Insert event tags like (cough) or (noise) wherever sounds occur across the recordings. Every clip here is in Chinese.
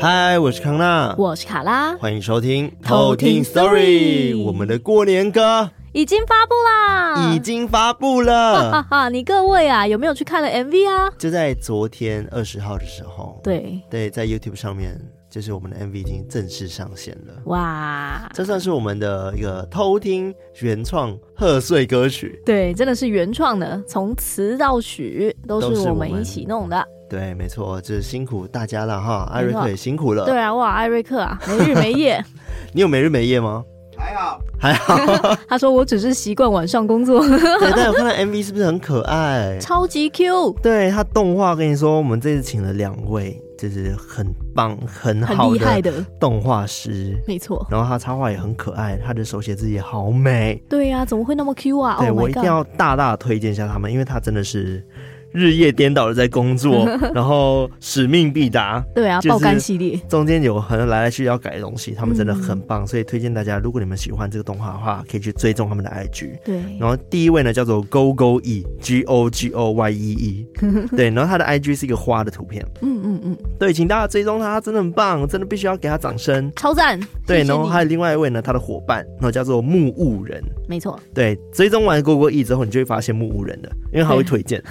嗨，我是康娜，我是卡拉，欢迎收听偷听 Story。我们的过年歌已经发布啦，已经发布了。哈哈哈！你各位啊，有没有去看了 MV 啊？就在昨天二十号的时候，对对，在 YouTube 上面，就是我们的 MV 已经正式上线了。哇，这算是我们的一个偷听原创贺岁歌曲。对，真的是原创的，从词到曲都是我们一起弄的。对，没错，就是辛苦大家了哈，艾瑞克也辛苦了。对啊，哇，艾瑞克啊，没日没夜。(laughs) 你有没日没夜吗？还好，还好。(laughs) 他说我只是习惯晚上工作。对，但有看到 MV 是不是很可爱？超级 Q。对，他动画，跟你说，我们这次请了两位，就是很棒、很好的、动画师。没错。然后他插画也很可爱，他的手写字也好美。对呀、啊，怎么会那么 Q 啊？对、oh、我一定要大大推荐一下他们，因为他真的是。日夜颠倒的在工作，(laughs) 然后使命必达。对啊，爆肝系列中间有很多来来去去要改的东西，他们真的很棒，嗯、所以推荐大家，如果你们喜欢这个动画的话，可以去追踪他们的 IG。对，然后第一位呢叫做 Go Go E，G O G O Y E E。(laughs) 对，然后他的 IG 是一个花的图片。嗯嗯嗯。对，请大家追踪他，他真的很棒，真的必须要给他掌声。超赞。对，然后还有另外一位呢，他的伙伴，然后叫做木物人。没错。对，追踪完 Go Go E 之后，你就会发现木物人的，因为他会推荐。(laughs)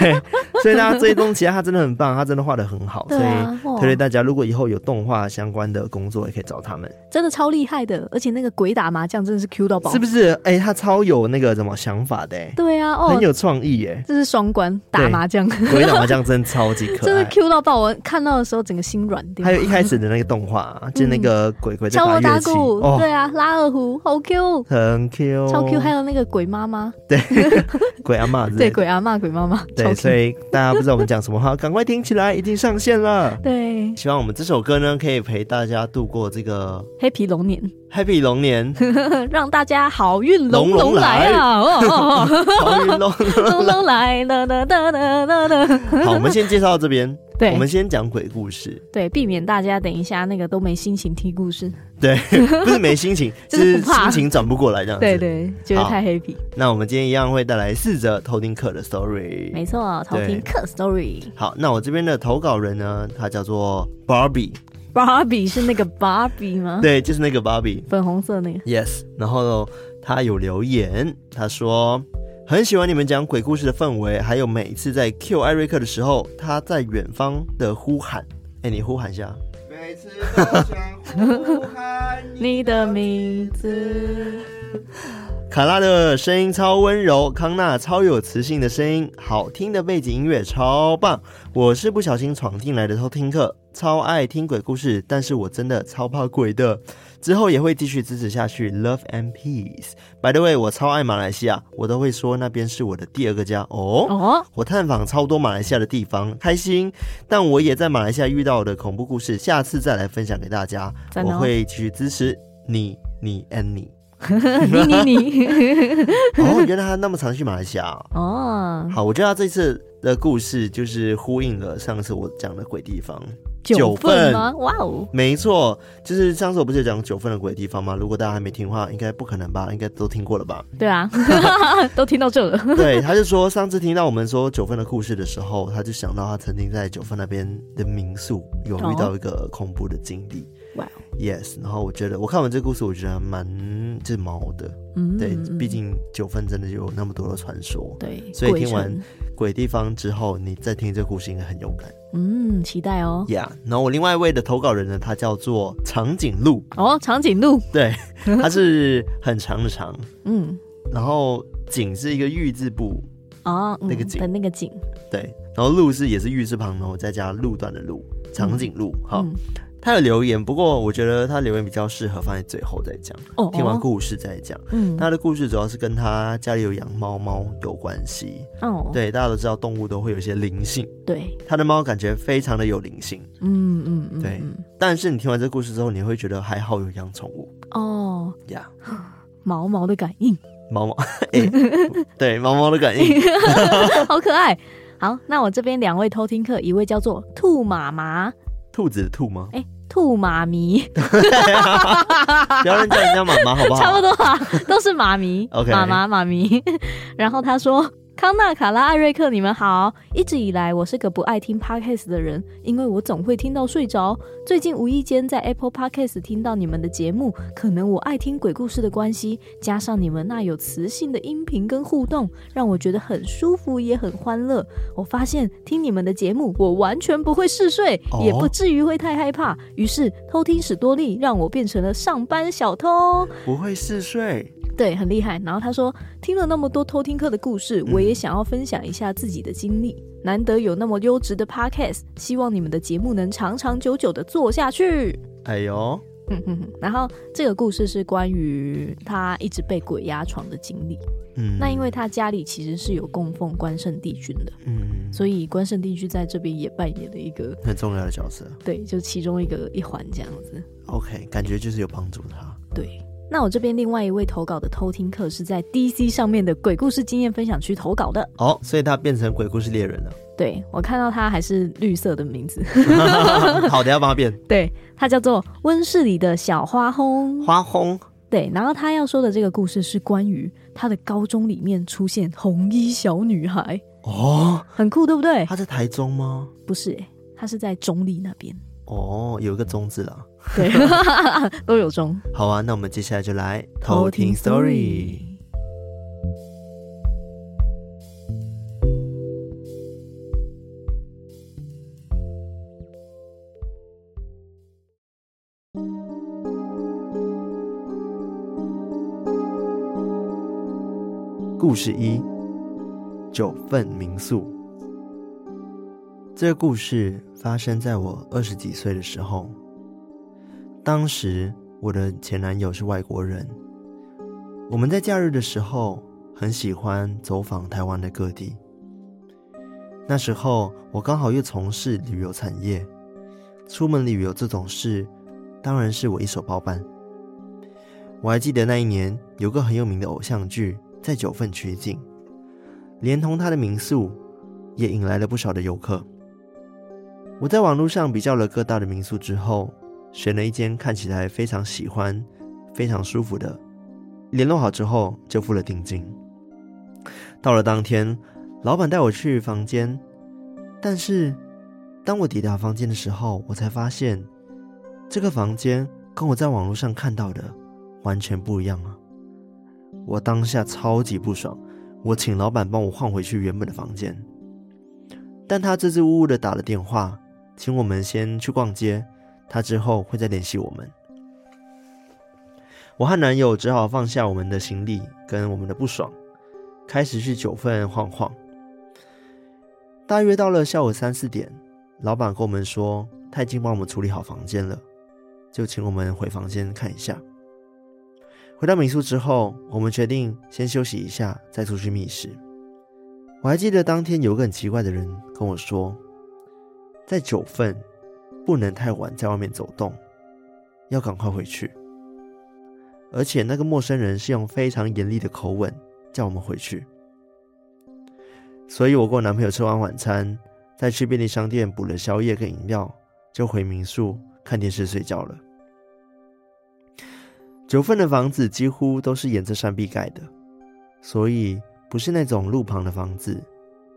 对，(laughs) 所以。大家追踪起来，他真的很棒，他真的画得很好，啊、所以推荐大家，如果以后有动画相关的工作，也可以找他们，真的超厉害的，而且那个鬼打麻将真的是 Q 到爆，是不是？哎、欸，他超有那个什么想法的，对啊，哦，很有创意，耶，这是双关打麻将，鬼打麻将真的超级可爱，(laughs) 真的 Q 到爆，我看到的时候整个心软掉。还有一开始的那个动画，就是那个鬼鬼在打乐器，哦，对啊，拉二胡，好 Q，很 Q，超 Q，还有那个鬼妈妈，对，(laughs) 鬼阿妈，对，鬼阿妈，鬼妈妈，对，所以大家不知道我们讲什么话。赶快听起来，已经上线了。对，希望我们这首歌呢，可以陪大家度过这个 Happy 龙年，Happy 龙年，(laughs) 让大家好运龙龙来啊！(laughs) 好运龙龙龙来了，哒哒哒哒哒。好，我们先介绍到这边。对，我们先讲鬼故事。对，避免大家等一下那个都没心情听故事。对，(laughs) 不是没心情，(laughs) 就是心情转不过来这样子。对对，觉得太 happy。那我们今天一样会带来四则偷听客的 story。没错，偷听客 story。好，那我这边的投稿人呢，他叫做 Barbie。Barbie 是那个 Barbie 吗？(laughs) 对，就是那个 Barbie，粉红色那个。Yes，然后他有留言，他说。很喜欢你们讲鬼故事的氛围，还有每一次在 Q 艾瑞克的时候，他在远方的呼喊。哎、欸，你呼喊一下。每次都想呼喊你的名字。(laughs) 卡拉的声音超温柔，康纳超有磁性的声音，好听的背景音乐超棒。我是不小心闯进来的偷听客，超爱听鬼故事，但是我真的超怕鬼的。之后也会继续支持下去，Love and Peace。By the way，我超爱马来西亚，我都会说那边是我的第二个家哦。哦，我探访超多马来西亚的地方，开心。但我也在马来西亚遇到的恐怖故事，下次再来分享给大家。哦、我会继续支持你，你 and 你，你 (laughs) 你你。(laughs) 哦，原来他那么常去马来西亚哦。好，我觉得他这次的故事就是呼应了上次我讲的鬼地方。九份吗？哇哦，没错，就是上次我不是讲九份的鬼地方吗？如果大家还没听的话，应该不可能吧？应该都听过了吧？对啊，(laughs) 都听到这了。对，他就说上次听到我们说九份的故事的时候，他就想到他曾经在九份那边的民宿有遇到一个恐怖的经历。哇、oh.，Yes，然后我觉得我看完这个故事，我觉得蛮就是毛的。嗯，对，毕竟九份真的有那么多的传说。对，所以听完鬼地方之后，你再听这个故事应该很有感。嗯，期待哦。Yeah，然后我另外一位的投稿人呢，他叫做长颈鹿。哦，长颈鹿。对，(laughs) 他是很长的长。嗯，然后颈是一个玉字部。哦，那个颈的那个颈。对，然后鹿是也是玉字旁，然后再加路段的路，长颈鹿。好。他有留言，不过我觉得他留言比较适合放在最后再讲。哦，听完故事再讲。嗯，他的故事主要是跟他家里有养猫猫有关系。哦，对，大家都知道动物都会有一些灵性。对，他的猫感觉非常的有灵性。嗯嗯嗯，对。但是你听完这故事之后，你会觉得还好有养宠物。哦呀，(laughs) 毛毛的感应，毛毛，欸、(laughs) 对，毛毛的感应，(laughs) 好可爱。好，那我这边两位偷听客，一位叫做兔妈妈。兔子的兔吗？哎、欸，兔妈咪，(laughs) 不要乱叫人家妈妈好不好？(laughs) 差不多啊，都是妈咪。OK，妈妈妈咪。(laughs) 然后他说。康纳、卡拉、艾瑞克，你们好！一直以来，我是个不爱听 podcast 的人，因为我总会听到睡着。最近无意间在 Apple Podcast 听到你们的节目，可能我爱听鬼故事的关系，加上你们那有磁性的音频跟互动，让我觉得很舒服，也很欢乐。我发现听你们的节目，我完全不会嗜睡，也不至于会太害怕。于是偷听史多利，让我变成了上班小偷，不会嗜睡。对，很厉害。然后他说，听了那么多偷听课的故事，我也想要分享一下自己的经历。嗯、难得有那么优质的 podcast，希望你们的节目能长长久久的做下去。哎呦，嗯哼哼。然后这个故事是关于他一直被鬼压床的经历。嗯，那因为他家里其实是有供奉关圣帝君的，嗯，所以关圣帝君在这边也扮演了一个很重要的角色。对，就其中一个一环这样子。OK，感觉就是有帮助他。对。那我这边另外一位投稿的偷听客是在 DC 上面的鬼故事经验分享区投稿的哦，所以他变成鬼故事猎人了。对，我看到他还是绿色的名字，(laughs) 好的，要帮他变。(laughs) 对，他叫做温室里的小花红。花红。对，然后他要说的这个故事是关于他的高中里面出现红衣小女孩哦，很酷，对不对？他在台中吗？不是，哎，他是在中立那边。哦，有一个中字了。对，(laughs) 都有中。好啊，那我们接下来就来偷听 story。故事一：九份民宿。这个故事发生在我二十几岁的时候。当时我的前男友是外国人，我们在假日的时候很喜欢走访台湾的各地。那时候我刚好又从事旅游产业，出门旅游这种事当然是我一手包办。我还记得那一年有个很有名的偶像剧在九份取景，连同他的民宿也引来了不少的游客。我在网络上比较了各大的民宿之后，选了一间看起来非常喜欢、非常舒服的。联络好之后就付了定金。到了当天，老板带我去房间，但是当我抵达房间的时候，我才发现这个房间跟我在网络上看到的完全不一样啊！我当下超级不爽，我请老板帮我换回去原本的房间，但他支支吾吾的打了电话。请我们先去逛街，他之后会再联系我们。我和男友只好放下我们的行李跟我们的不爽，开始去九份晃晃。大约到了下午三四点，老板跟我们说他已经帮我们处理好房间了，就请我们回房间看一下。回到民宿之后，我们决定先休息一下，再出去觅食。我还记得当天有个很奇怪的人跟我说。在九份，不能太晚在外面走动，要赶快回去。而且那个陌生人是用非常严厉的口吻叫我们回去。所以我跟我男朋友吃完晚餐，再去便利商店补了宵夜跟饮料，就回民宿看电视睡觉了。九份的房子几乎都是沿着山壁盖的，所以不是那种路旁的房子，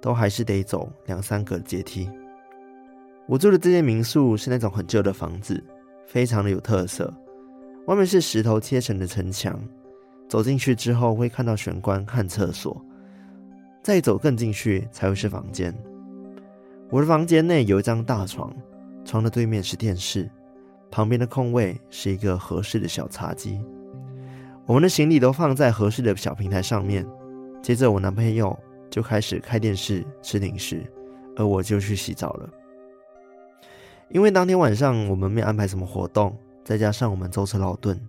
都还是得走两三个阶梯。我住的这间民宿是那种很旧的房子，非常的有特色。外面是石头切成的城墙，走进去之后会看到玄关和厕所，再走更进去才会是房间。我的房间内有一张大床，床的对面是电视，旁边的空位是一个合适的小茶几。我们的行李都放在合适的小平台上面。接着我男朋友就开始开电视吃零食，而我就去洗澡了。因为当天晚上我们没安排什么活动，再加上我们舟车劳顿，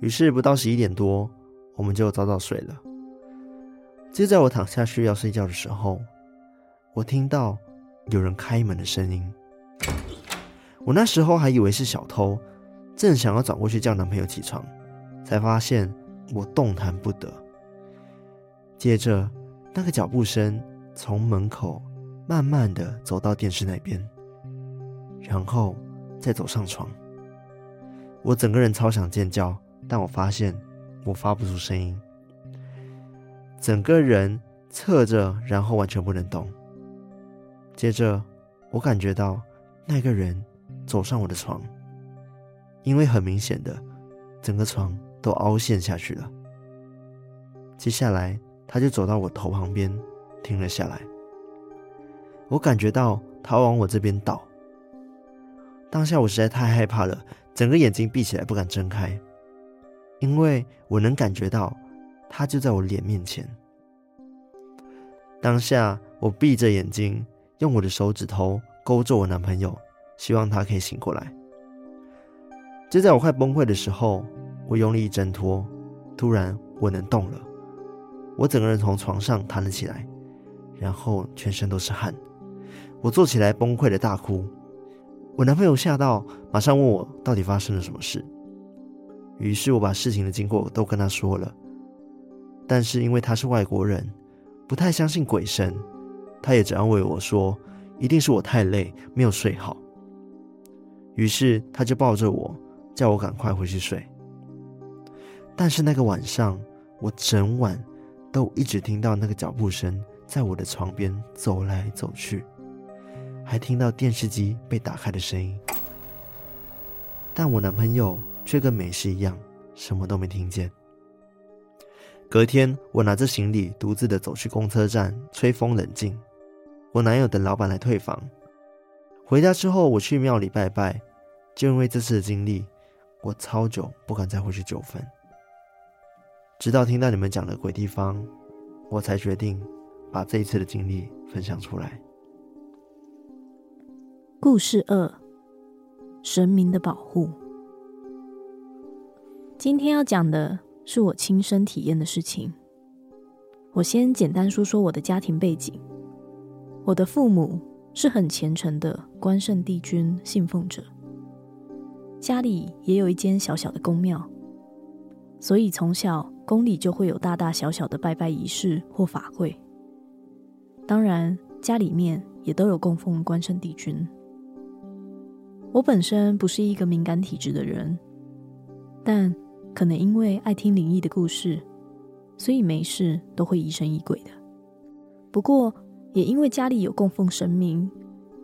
于是不到十一点多，我们就早早睡了。就在我躺下去要睡觉的时候，我听到有人开门的声音。我那时候还以为是小偷，正想要转过去叫男朋友起床，才发现我动弹不得。接着，那个脚步声从门口慢慢的走到电视那边。然后再走上床，我整个人超想尖叫，但我发现我发不出声音，整个人侧着，然后完全不能动。接着，我感觉到那个人走上我的床，因为很明显的，整个床都凹陷下去了。接下来，他就走到我头旁边，停了下来。我感觉到他往我这边倒。当下我实在太害怕了，整个眼睛闭起来不敢睁开，因为我能感觉到他就在我脸面前。当下我闭着眼睛，用我的手指头勾着我男朋友，希望他可以醒过来。就在我快崩溃的时候，我用力一挣脱，突然我能动了，我整个人从床上弹了起来，然后全身都是汗。我坐起来崩溃的大哭，我男朋友吓到，马上问我到底发生了什么事。于是我把事情的经过都跟他说了，但是因为他是外国人，不太相信鬼神，他也只安慰我说一定是我太累没有睡好。于是他就抱着我，叫我赶快回去睡。但是那个晚上，我整晚都一直听到那个脚步声在我的床边走来走去。还听到电视机被打开的声音，但我男朋友却跟没事一样，什么都没听见。隔天，我拿着行李独自的走去公车站，吹风冷静。我男友等老板来退房。回家之后，我去庙里拜拜，就因为这次的经历，我超久不敢再回去九份。直到听到你们讲的鬼地方，我才决定把这一次的经历分享出来。故事二：神明的保护。今天要讲的是我亲身体验的事情。我先简单说说我的家庭背景。我的父母是很虔诚的关圣帝君信奉者，家里也有一间小小的宫庙，所以从小宫里就会有大大小小的拜拜仪式或法会。当然，家里面也都有供奉关圣帝君。我本身不是一个敏感体质的人，但可能因为爱听灵异的故事，所以没事都会疑神疑鬼的。不过也因为家里有供奉神明，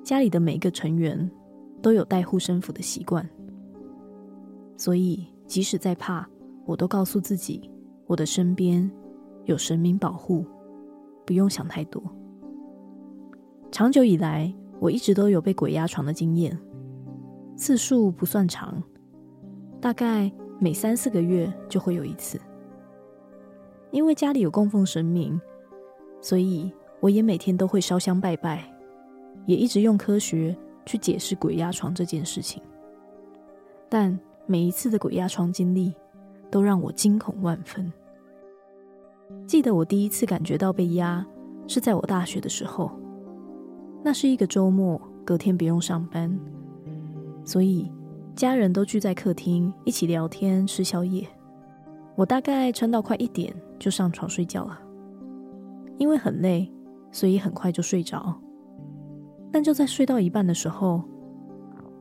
家里的每个成员都有带护身符的习惯，所以即使再怕，我都告诉自己，我的身边有神明保护，不用想太多。长久以来，我一直都有被鬼压床的经验。次数不算长，大概每三四个月就会有一次。因为家里有供奉神明，所以我也每天都会烧香拜拜，也一直用科学去解释鬼压床这件事情。但每一次的鬼压床经历，都让我惊恐万分。记得我第一次感觉到被压，是在我大学的时候，那是一个周末，隔天不用上班。所以，家人都聚在客厅一起聊天、吃宵夜。我大概撑到快一点就上床睡觉了，因为很累，所以很快就睡着。但就在睡到一半的时候，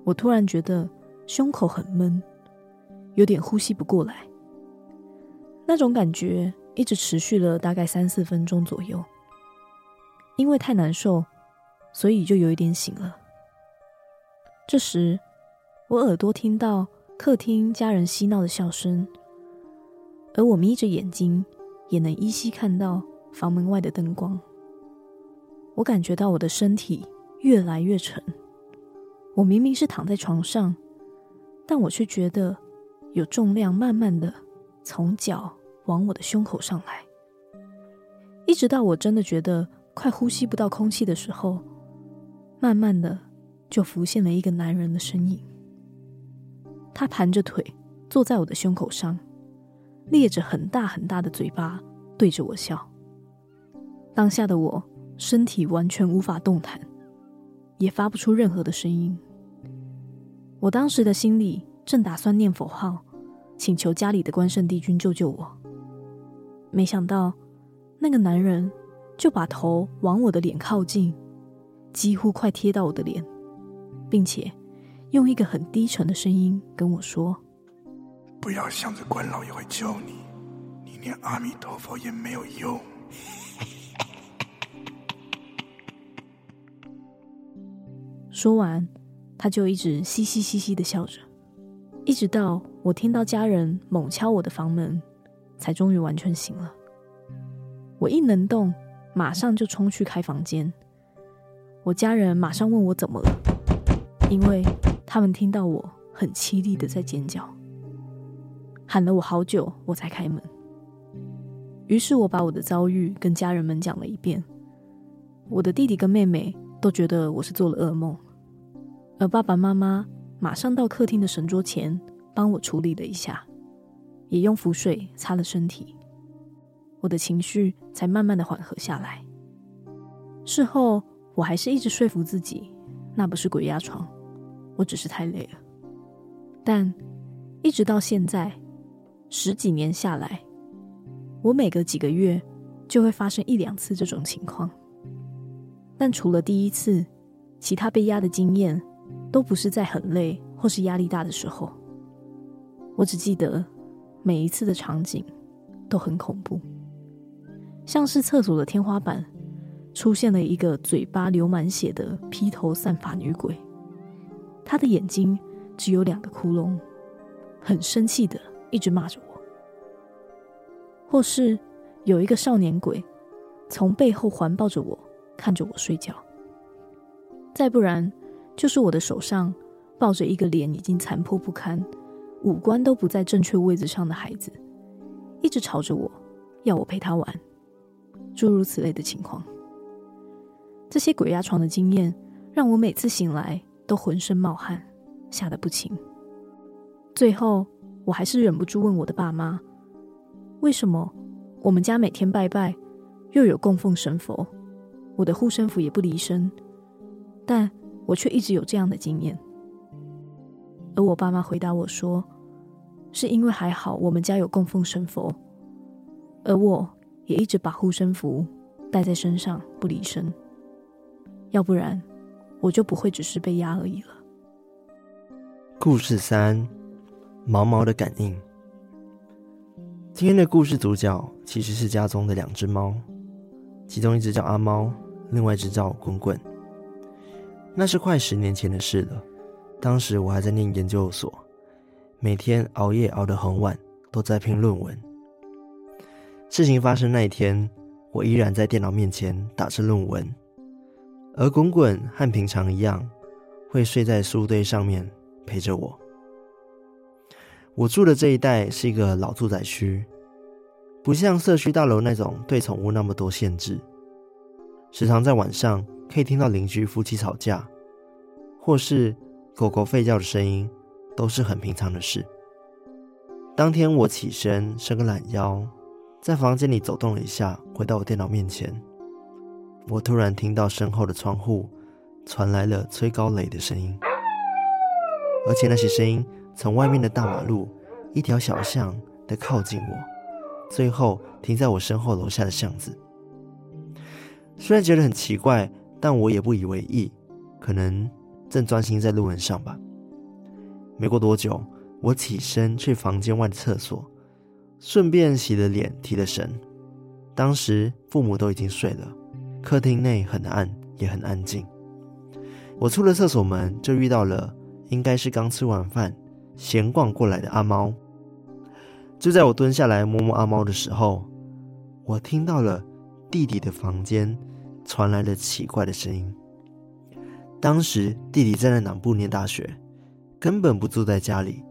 我突然觉得胸口很闷，有点呼吸不过来。那种感觉一直持续了大概三四分钟左右。因为太难受，所以就有一点醒了。这时，我耳朵听到客厅家人嬉闹的笑声，而我眯着眼睛也能依稀看到房门外的灯光。我感觉到我的身体越来越沉，我明明是躺在床上，但我却觉得有重量慢慢的从脚往我的胸口上来，一直到我真的觉得快呼吸不到空气的时候，慢慢的就浮现了一个男人的身影。他盘着腿坐在我的胸口上，咧着很大很大的嘴巴对着我笑。当下的我身体完全无法动弹，也发不出任何的声音。我当时的心里正打算念佛号，请求家里的关圣帝君救救我。没想到那个男人就把头往我的脸靠近，几乎快贴到我的脸，并且。用一个很低沉的声音跟我说：“不要想着关老爷会救你，你连阿弥陀佛也没有用。(laughs) 说完，他就一直嘻嘻嘻嘻的笑着，一直到我听到家人猛敲我的房门，才终于完全醒了。我一能动，马上就冲去开房间。我家人马上问我怎么了，因为他们听到我很凄厉的在尖叫，喊了我好久，我才开门。于是我把我的遭遇跟家人们讲了一遍。我的弟弟跟妹妹都觉得我是做了噩梦。而爸爸妈妈马上到客厅的神桌前帮我处理了一下，也用符水擦了身体，我的情绪才慢慢的缓和下来。事后我还是一直说服自己，那不是鬼压床，我只是太累了。但一直到现在，十几年下来，我每隔几个月就会发生一两次这种情况。但除了第一次，其他被压的经验。都不是在很累或是压力大的时候，我只记得每一次的场景都很恐怖，像是厕所的天花板出现了一个嘴巴流满血的披头散发女鬼，他的眼睛只有两个窟窿，很生气的一直骂着我；或是有一个少年鬼从背后环抱着我，看着我睡觉；再不然。就是我的手上抱着一个脸已经残破不堪、五官都不在正确位置上的孩子，一直吵着我，要我陪他玩，诸如此类的情况。这些鬼压床的经验让我每次醒来都浑身冒汗，吓得不轻。最后，我还是忍不住问我的爸妈：为什么我们家每天拜拜，又有供奉神佛，我的护身符也不离身，但……我却一直有这样的经验，而我爸妈回答我说：“是因为还好我们家有供奉神佛，而我也一直把护身符带在身上不离身，要不然我就不会只是被压而已了。”故事三：毛毛的感应。今天的故事主角其实是家中的两只猫，其中一只叫阿猫，另外一只叫滚滚。那是快十年前的事了，当时我还在念研究所，每天熬夜熬得很晚，都在拼论文。事情发生那一天，我依然在电脑面前打着论文，而滚滚和平常一样，会睡在书堆上面陪着我。我住的这一带是一个老住宅区，不像社区大楼那种对宠物那么多限制，时常在晚上。可以听到邻居夫妻吵架，或是狗狗吠叫的声音，都是很平常的事。当天我起身伸个懒腰，在房间里走动了一下，回到我电脑面前，我突然听到身后的窗户传来了催高雷的声音，而且那些声音从外面的大马路一条小巷的靠近我，最后停在我身后楼下的巷子。虽然觉得很奇怪。但我也不以为意，可能正专心在论文上吧。没过多久，我起身去房间外的厕所，顺便洗了脸，提了神。当时父母都已经睡了，客厅内很暗，也很安静。我出了厕所门，就遇到了应该是刚吃完饭、闲逛过来的阿猫。就在我蹲下来摸摸阿猫的时候，我听到了弟弟的房间。传来了奇怪的声音。当时弟弟在南部念大学，根本不住在家里，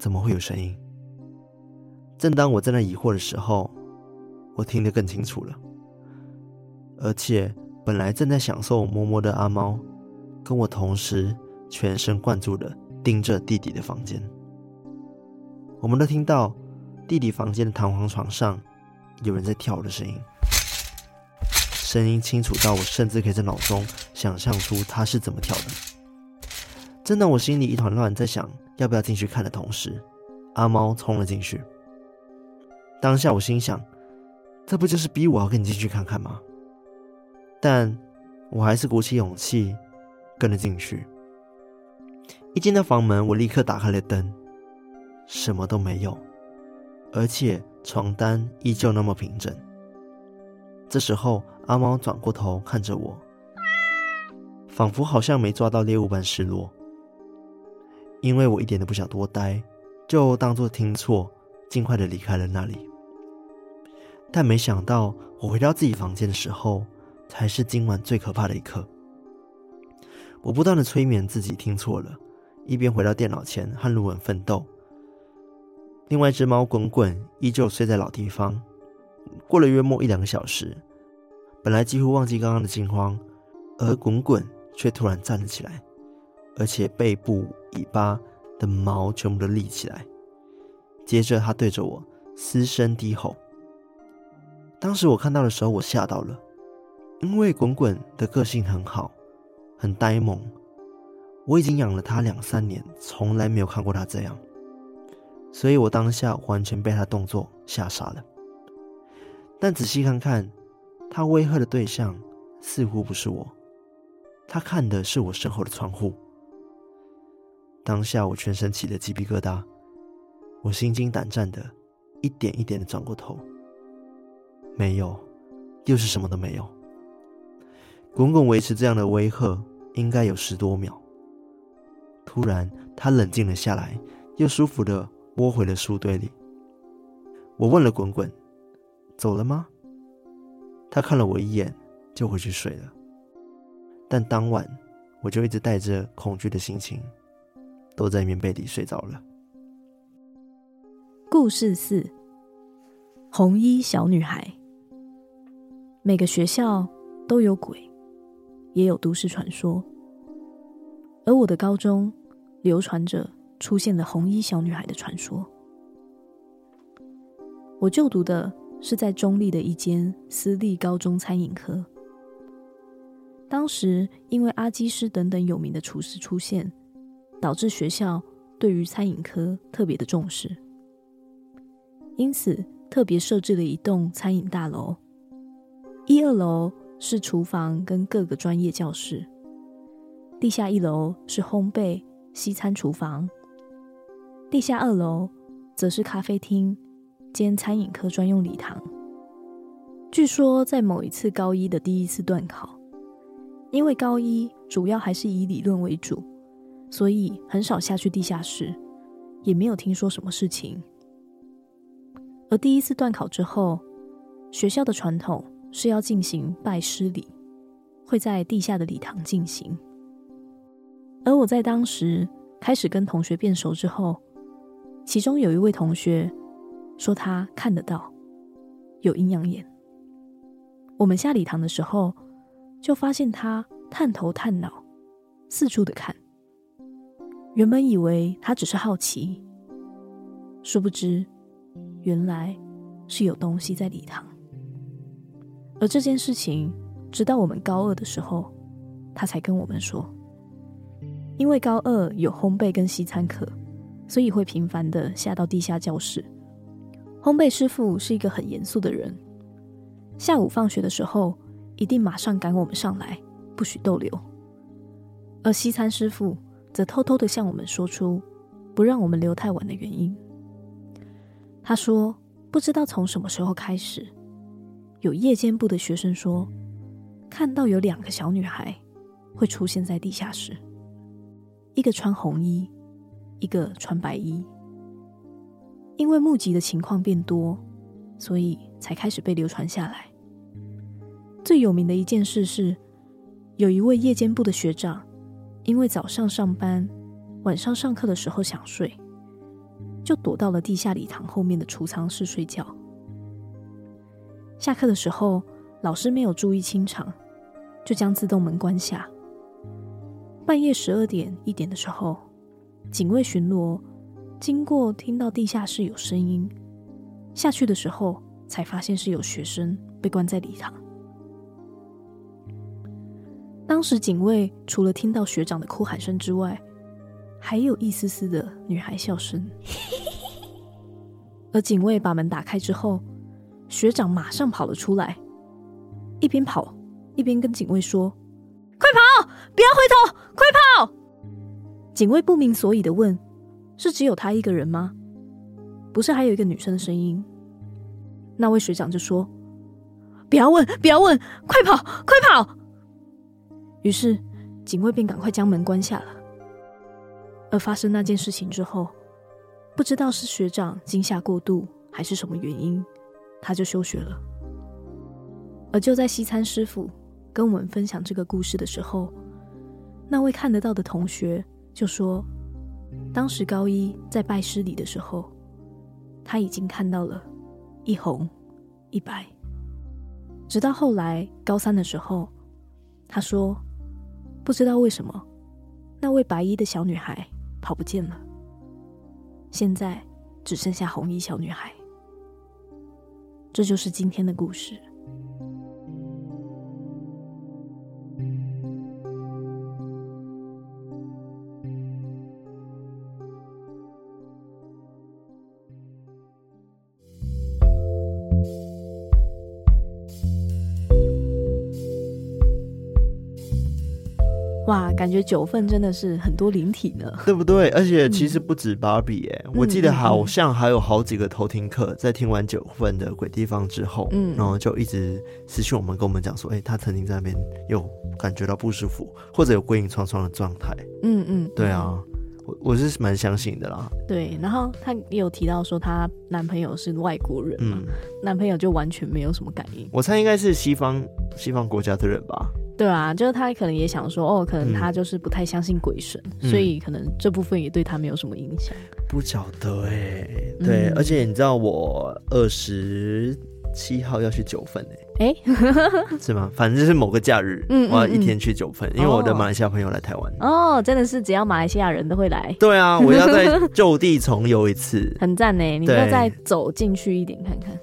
怎么会有声音？正当我在那疑惑的时候，我听得更清楚了。而且本来正在享受摸摸的阿猫，跟我同时全神贯注的盯着弟弟的房间。我们都听到弟弟房间的弹簧床上有人在跳的声音。声音清楚到我甚至可以在脑中想象出他是怎么跳的。正当我心里一团乱，在想要不要进去看的同时，阿猫冲了进去。当下我心想，这不就是逼我要跟你进去看看吗？但我还是鼓起勇气跟了进去。一进到房门，我立刻打开了灯。什么都没有，而且床单依旧那么平整。这时候，阿猫转过头看着我，仿佛好像没抓到猎物般失落。因为我一点都不想多待，就当作听错，尽快的离开了那里。但没想到，我回到自己房间的时候，才是今晚最可怕的一刻。我不断的催眠自己听错了，一边回到电脑前和路文奋斗。另外一只猫滚滚依旧睡在老地方。过了约莫一两个小时，本来几乎忘记刚刚的惊慌，而滚滚却突然站了起来，而且背部、尾巴的毛全部都立起来。接着，他对着我嘶声低吼。当时我看到的时候，我吓到了，因为滚滚的个性很好，很呆萌。我已经养了它两三年，从来没有看过它这样，所以我当下完全被它动作吓傻了。但仔细看看，他威吓的对象似乎不是我，他看的是我身后的窗户。当下我全身起了鸡皮疙瘩，我心惊胆战的，一点一点的转过头，没有，又是什么都没有。滚滚维持这样的威吓，应该有十多秒。突然，他冷静了下来，又舒服的窝回了书堆里。我问了滚滚。走了吗？他看了我一眼，就回去睡了。但当晚，我就一直带着恐惧的心情，都在棉被里睡着了。故事四：红衣小女孩。每个学校都有鬼，也有都市传说。而我的高中流传着出现了红衣小女孩的传说。我就读的。是在中立的一间私立高中餐饮科。当时因为阿基师等等有名的厨师出现，导致学校对于餐饮科特别的重视，因此特别设置了一栋餐饮大楼。一二楼是厨房跟各个专业教室，地下一楼是烘焙西餐厨房，地下二楼则是咖啡厅。兼餐饮科专用礼堂。据说在某一次高一的第一次段考，因为高一主要还是以理论为主，所以很少下去地下室，也没有听说什么事情。而第一次段考之后，学校的传统是要进行拜师礼，会在地下的礼堂进行。而我在当时开始跟同学变熟之后，其中有一位同学。说他看得到，有阴阳眼。我们下礼堂的时候，就发现他探头探脑，四处的看。原本以为他只是好奇，殊不知原来是有东西在礼堂。而这件事情，直到我们高二的时候，他才跟我们说，因为高二有烘焙跟西餐课，所以会频繁的下到地下教室。烘焙师傅是一个很严肃的人，下午放学的时候一定马上赶我们上来，不许逗留。而西餐师傅则偷偷的向我们说出不让我们留太晚的原因。他说，不知道从什么时候开始，有夜间部的学生说看到有两个小女孩会出现在地下室，一个穿红衣，一个穿白衣。因为目击的情况变多，所以才开始被流传下来。最有名的一件事是，有一位夜间部的学长，因为早上上班，晚上上课的时候想睡，就躲到了地下礼堂后面的储藏室睡觉。下课的时候，老师没有注意清场，就将自动门关下。半夜十二点一点的时候，警卫巡逻。经过听到地下室有声音，下去的时候才发现是有学生被关在礼堂。当时警卫除了听到学长的哭喊声之外，还有一丝丝的女孩笑声。(laughs) 而警卫把门打开之后，学长马上跑了出来，一边跑一边跟警卫说：“快跑，不要回头，快跑！”警卫不明所以的问。是只有他一个人吗？不是还有一个女生的声音？那位学长就说：“不要问，不要问，快跑，快跑！”于是警卫便赶快将门关下了。而发生那件事情之后，不知道是学长惊吓过度，还是什么原因，他就休学了。而就在西餐师傅跟我们分享这个故事的时候，那位看得到的同学就说，当时高一在拜师礼的时候，他已经看到了一红一白。直到后来高三的时候，他说不知道为什么那位白衣的小女孩跑不见了，现在只剩下红衣小女孩。这就是今天的故事。哇，感觉九份真的是很多灵体呢，(laughs) 对不对？而且其实不止芭比哎，我记得好像还有好几个偷听客在听完九份的鬼地方之后，嗯，然后就一直私讯我们跟我们讲说，哎，他曾经在那边有感觉到不舒服，或者有鬼影幢幢的状态。嗯嗯，对啊，我我是蛮相信的啦。对，然后她也有提到说，她男朋友是外国人嘛，嗯，男朋友就完全没有什么感应。我猜应该是西方西方国家的人吧。对啊，就是他可能也想说，哦，可能他就是不太相信鬼神，嗯、所以可能这部分也对他没有什么影响。不晓得哎、欸，对，嗯、而且你知道我二十七号要去九份哎、欸，哎，是吗？反正就是某个假日，嗯，我要一天去九份，因为我的马来西亚朋友来台湾。哦，真的是只要马来西亚人都会来。对啊，我要再 (laughs) 就地重游一次，很赞呢。你要再走进去一点看看。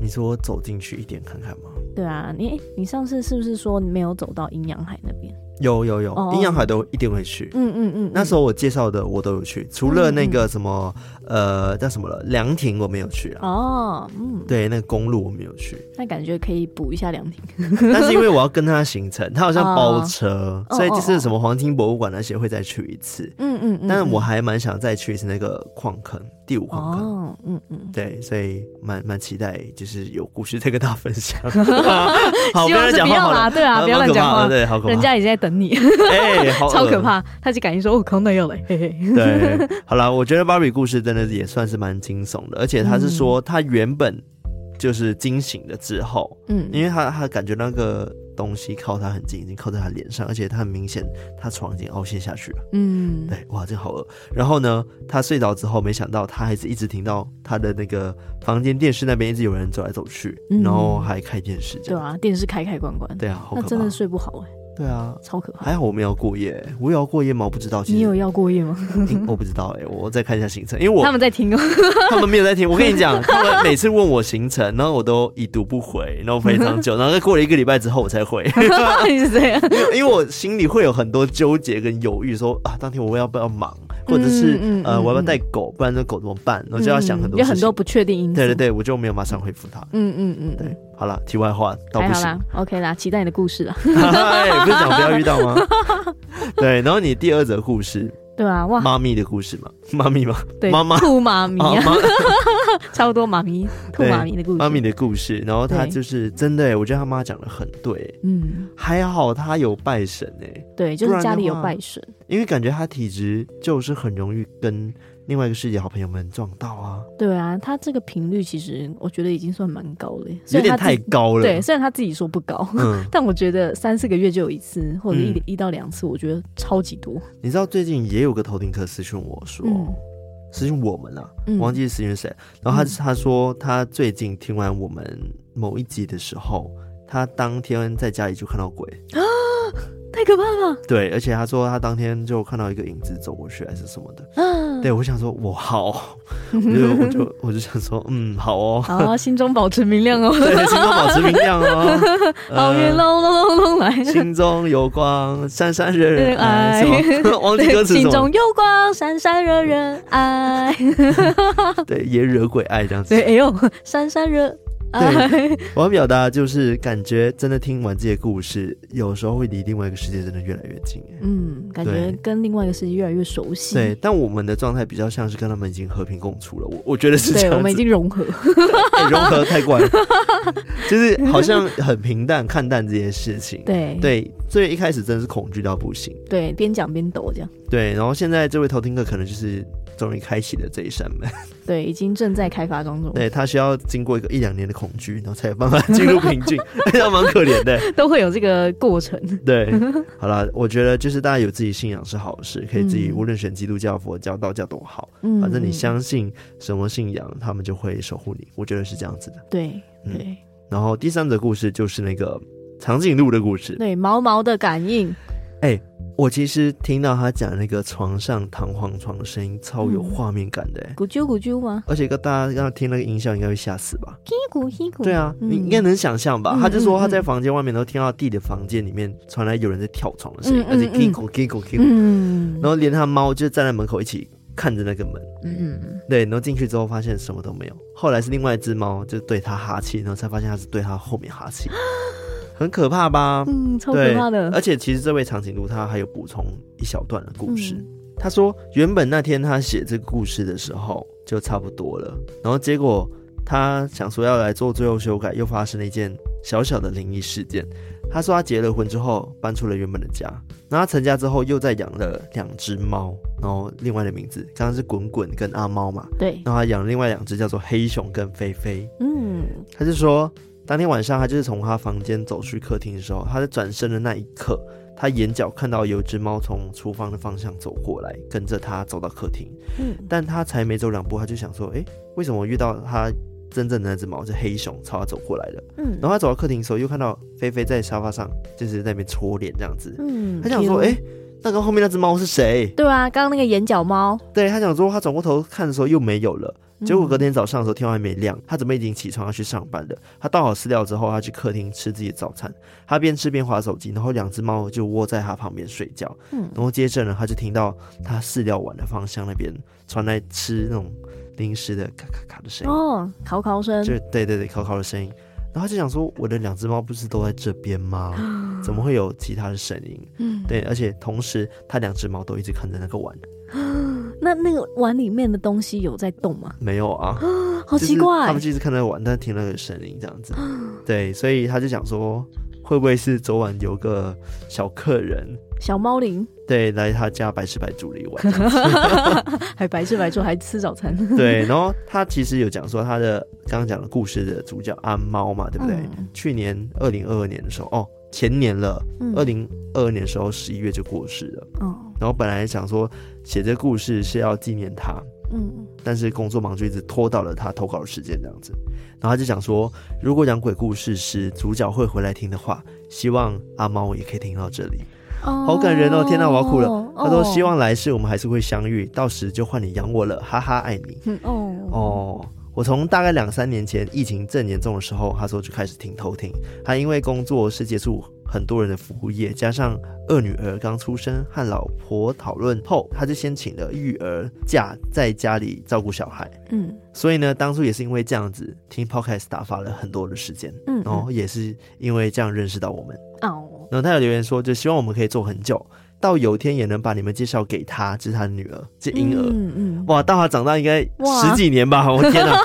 你说走进去一点看看吗？对啊，你你上次是不是说你没有走到阴阳海那边？有有有，阴阳海都一定会去。嗯嗯嗯，那时候我介绍的我都有去，除了那个什么呃叫什么了凉亭我没有去啊。哦，嗯，对，那个公路我没有去。那感觉可以补一下凉亭。(laughs) 但是因为我要跟他行程，他好像包车，所以就是什么黄金博物馆那些会再去一次。嗯嗯嗯。但是我还蛮想再去一次那个矿坑，第五矿坑。哦，嗯嗯。对，所以蛮蛮期待，就是有故事再跟大家分享。(laughs) 好，不要讲话了。对啊，不要乱讲话。对，好，人家已经在。等你，哎、欸，好，(laughs) 超可怕！他就感应说：“哦，康纳要来。”嘿嘿，对，好了，我觉得芭比故事真的也算是蛮惊悚的，而且他是说他原本就是惊醒了之后，嗯，因为他他感觉那个东西靠他很近，已经靠在他脸上，而且他很明显他床已经凹陷下去了，嗯，对，哇，这好饿。然后呢，他睡着之后，没想到他还是一直听到他的那个房间电视那边一直有人走来走去，嗯、然后还开电视，对啊，电视开开关关，对啊，好可怕，那真的睡不好哎、欸。对啊，超可怕！还好我没有过夜，我有要过夜吗？我不知道。你有要过夜吗？我不知道哎、欸，我再看一下行程，因为我他们在听哦，他们没有在听。我跟你讲，他们每次问我行程，然后我都已读不回，然后非常久，(laughs) 然后再过了一个礼拜之后我才回。(laughs) 你是这样？因为我心里会有很多纠结跟犹豫，说啊，当天我要不要忙，或者是、嗯嗯、呃，我要不要带狗，不然这狗怎么办？我就要想很多，有很多不确定因素。对对对，我就没有马上回复他。嗯嗯嗯，对。好了，题外话倒不行。OK 啦，期待你的故事了。(laughs) 不是讲不要遇到吗？(laughs) 对，然后你第二则故事，对啊，哇，妈咪的故事嘛，妈咪嘛，对，妈妈兔妈咪啊，差不 (laughs) 多妈咪兔妈咪的故事，妈咪的故事。然后他就是真的，我觉得他妈讲的很对，嗯，还好他有拜神哎，对，就是家里有拜神，因为感觉他体质就是很容易跟。另外一个世界好朋友们撞到啊！对啊，他这个频率其实我觉得已经算蛮高了，有点太高了。对，虽然他自己说不高，嗯，(laughs) 但我觉得三四个月就有一次，或者一、嗯、一到两次，我觉得超级多。你知道最近也有个偷听客私讯我说，嗯、私讯我们啊，嗯、忘记是私讯谁。然后他他说他最近听完我们某一集的时候，他当天在家里就看到鬼啊。(gasps) (laughs) 太可怕了！对，而且他说他当天就看到一个影子走过去，还是什么的。嗯，对，我想说，我好，我就我就 (laughs) 我就想说，嗯，好哦，好，心中保持明亮哦，(laughs) 对，心中保持明亮哦。(laughs) 好运隆隆隆隆来，心中有光，闪闪惹人爱。忘记歌词，心中有光，闪闪惹人爱。对，也惹鬼爱这样子。对，哎呦，闪闪惹。对，(laughs) 我要表达就是感觉真的听完这些故事，有时候会离另外一个世界真的越来越近。嗯，感觉跟另外一个世界越来越熟悉。对，但我们的状态比较像是跟他们已经和平共处了。我我觉得是这样，对，我们已经融合，欸、(laughs) 融合太怪了，(laughs) 就是好像很平淡看淡这件事情。对对，所以一开始真的是恐惧到不行。对，边讲边抖这样。对，然后现在这位偷听客可能就是。终于开启了这一扇门，对，已经正在开发当中。(laughs) 对，他需要经过一个一两年的恐惧，然后才有办法进入平静，(laughs) 非常蛮可怜的，都会有这个过程。对，(laughs) 好了，我觉得就是大家有自己信仰是好事，可以自己无论选基督教、佛教、道教都好，嗯，反正你相信什么信仰，他们就会守护你。我觉得是这样子的。对，对、嗯。然后第三则故事就是那个长颈鹿的故事，对，毛毛的感应。哎、欸。我其实听到他讲那个床上弹簧床的声音，超有画面感的，咕啾咕啾吗？而且跟大家刚刚听那个音效，应该会吓死吧？对啊，嗯、你应该能想象吧、嗯？他就说他在房间外面都听到弟的房间里面传来有人在跳床的声音，嗯、而且 kiko kiko kiko，然后连他猫就站在门口一起看着那个门，嗯嗯，对，然后进去之后发现什么都没有。后来是另外一只猫就对他哈气，然后才发现他是对他后面哈气。(gasps) 很可怕吧？嗯，超可怕的。而且其实这位长颈鹿他还有补充一小段的故事。嗯、他说，原本那天他写这个故事的时候就差不多了，然后结果他想说要来做最后修改，又发生了一件小小的灵异事件。他说他结了婚之后搬出了原本的家，然后他成家之后又再养了两只猫，然后另外的名字刚刚是滚滚跟阿猫嘛，对，然后他养了另外两只叫做黑熊跟菲菲。嗯，他就说。当天晚上，他就是从他房间走去客厅的时候，他在转身的那一刻，他眼角看到有一只猫从厨房的方向走过来，跟着他走到客厅。嗯，但他才没走两步，他就想说：“哎，为什么我遇到他真正的那只猫，是黑熊朝他走过来的？”嗯，然后他走到客厅的时候，又看到菲菲在沙发上，就是在那边搓脸这样子。嗯，他想说：“哎，那个后面那只猫是谁？”对啊，刚刚那个眼角猫。对，他想说，他转过头看的时候又没有了。结果隔天早上的时候，天还没亮，他准备已经起床要去上班了。他倒好饲料之后，他去客厅吃自己的早餐。他边吃边划手机，然后两只猫就窝在他旁边睡觉。嗯，然后接着呢，他就听到他饲料碗的方向那边传来吃那种零食的咔咔咔的声音。哦，烤烤声。就对对对，烤烤的声音。然后他就想说，我的两只猫不是都在这边吗？(gasps) 怎么会有其他的声音？嗯，对，而且同时，他两只猫都一直看着那个碗。(gasps) 那那个碗里面的东西有在动吗？没有啊，好奇怪。就是、他们就一直看那个碗，但听那个声音这样子。(gasps) 对，所以他就想说，会不会是昨晚有个小客人，小猫灵，对，来他家白吃白住了一晚，(laughs) 还白吃白住，还吃早餐。(laughs) 对，然后他其实有讲说，他的刚刚讲的故事的主角阿猫嘛，对不对？嗯、去年二零二二年的时候，哦。前年了，二零二二年的时候十一月就过世了。嗯，然后本来想说写这故事是要纪念他，嗯，但是工作忙就一直拖到了他投稿的时间这样子。然后他就想说，如果讲鬼故事时主角会回来听的话，希望阿猫也可以听到这里。哦，好感人哦！天哪，我要哭了。他说希望来世我们还是会相遇，到时就换你养我了，哈哈，爱你。嗯哦哦。我从大概两三年前疫情正严重的时候，他说就开始听偷听。他因为工作是接触很多人的服务业，加上二女儿刚出生，和老婆讨论后，他就先请了育儿假，在家里照顾小孩。嗯，所以呢，当初也是因为这样子听 Podcast 打发了很多的时间。嗯，然后也是因为这样认识到我们。哦，然后他有留言说，就希望我们可以做很久。到有天也能把你们介绍给他，这是他的女儿，这婴儿，嗯嗯，哇，到他长大应该十几年吧，我天哪！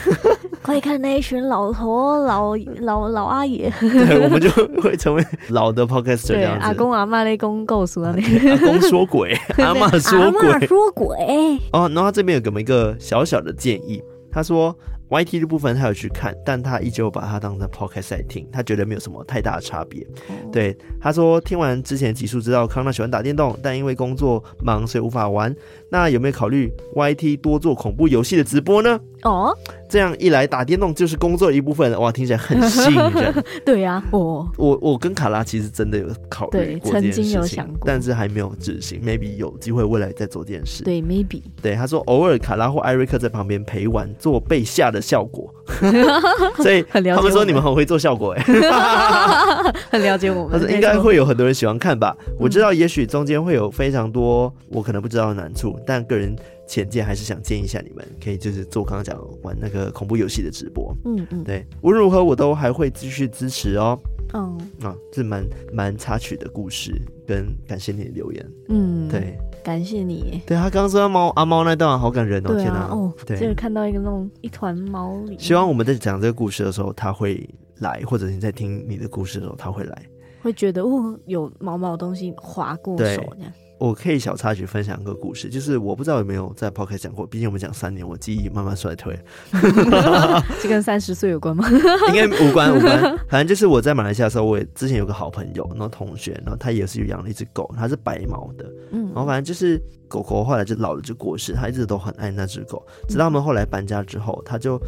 (laughs) 快看那一群老头、老老老阿姨，对，我们就会成为老的 podcaster (laughs) 这样子。阿公阿妈那公告诉他，阿公说鬼，(laughs) 阿妈说鬼，阿妈说鬼。哦，然后他这边有给我们一个小小的建议，他说。YT 的部分他有去看，但他依旧把它当成 podcast 在听，他觉得没有什么太大的差别。Oh. 对，他说听完之前集数知道康纳喜欢打电动，但因为工作忙所以无法玩。那有没有考虑 YT 多做恐怖游戏的直播呢？哦、oh.，这样一来打电动就是工作的一部分，哇，听起来很吸引人。(laughs) 对呀、啊，我我我跟卡拉其实真的有考虑过这件事情，曾经有想过，但是还没有执行。Maybe 有机会未来再做这件事。对，Maybe。对，他说偶尔卡拉或艾瑞克在旁边陪玩，做被吓的效果。(laughs) 所以他们说你们很会做效果，哎，(laughs) 很了解我们。他说应该会有很多人喜欢看吧？我知道，也许中间会有非常多我可能不知道的难处，但个人。浅见，还是想建议一下你们，可以就是做刚刚讲玩那个恐怖游戏的直播。嗯嗯，对，无论如何我都还会继续支持哦。嗯啊，这蛮蛮插曲的故事，跟感谢你的留言。嗯，对，感谢你。对他刚刚说猫阿猫那段好感人哦，天哪！哦，对，就是看到一个那种一团猫里。希望我们在讲这个故事的时候，他会来，或者你在听你的故事的时候，他会来，会觉得哦，有毛毛的东西划过手这样。我可以小插曲分享一个故事，就是我不知道有没有在 Podcast 讲过，毕竟我们讲三年，我记忆慢慢衰退。(laughs) 这跟三十岁有关吗？(laughs) 应该无关无关，反正就是我在马来西亚的时候，我也之前有个好朋友，然后同学，然后他也是有养了一只狗，它是白毛的，嗯，然后反正就是狗狗后来就老了就过世，他一直都很爱那只狗，直到他们后来搬家之后，他就。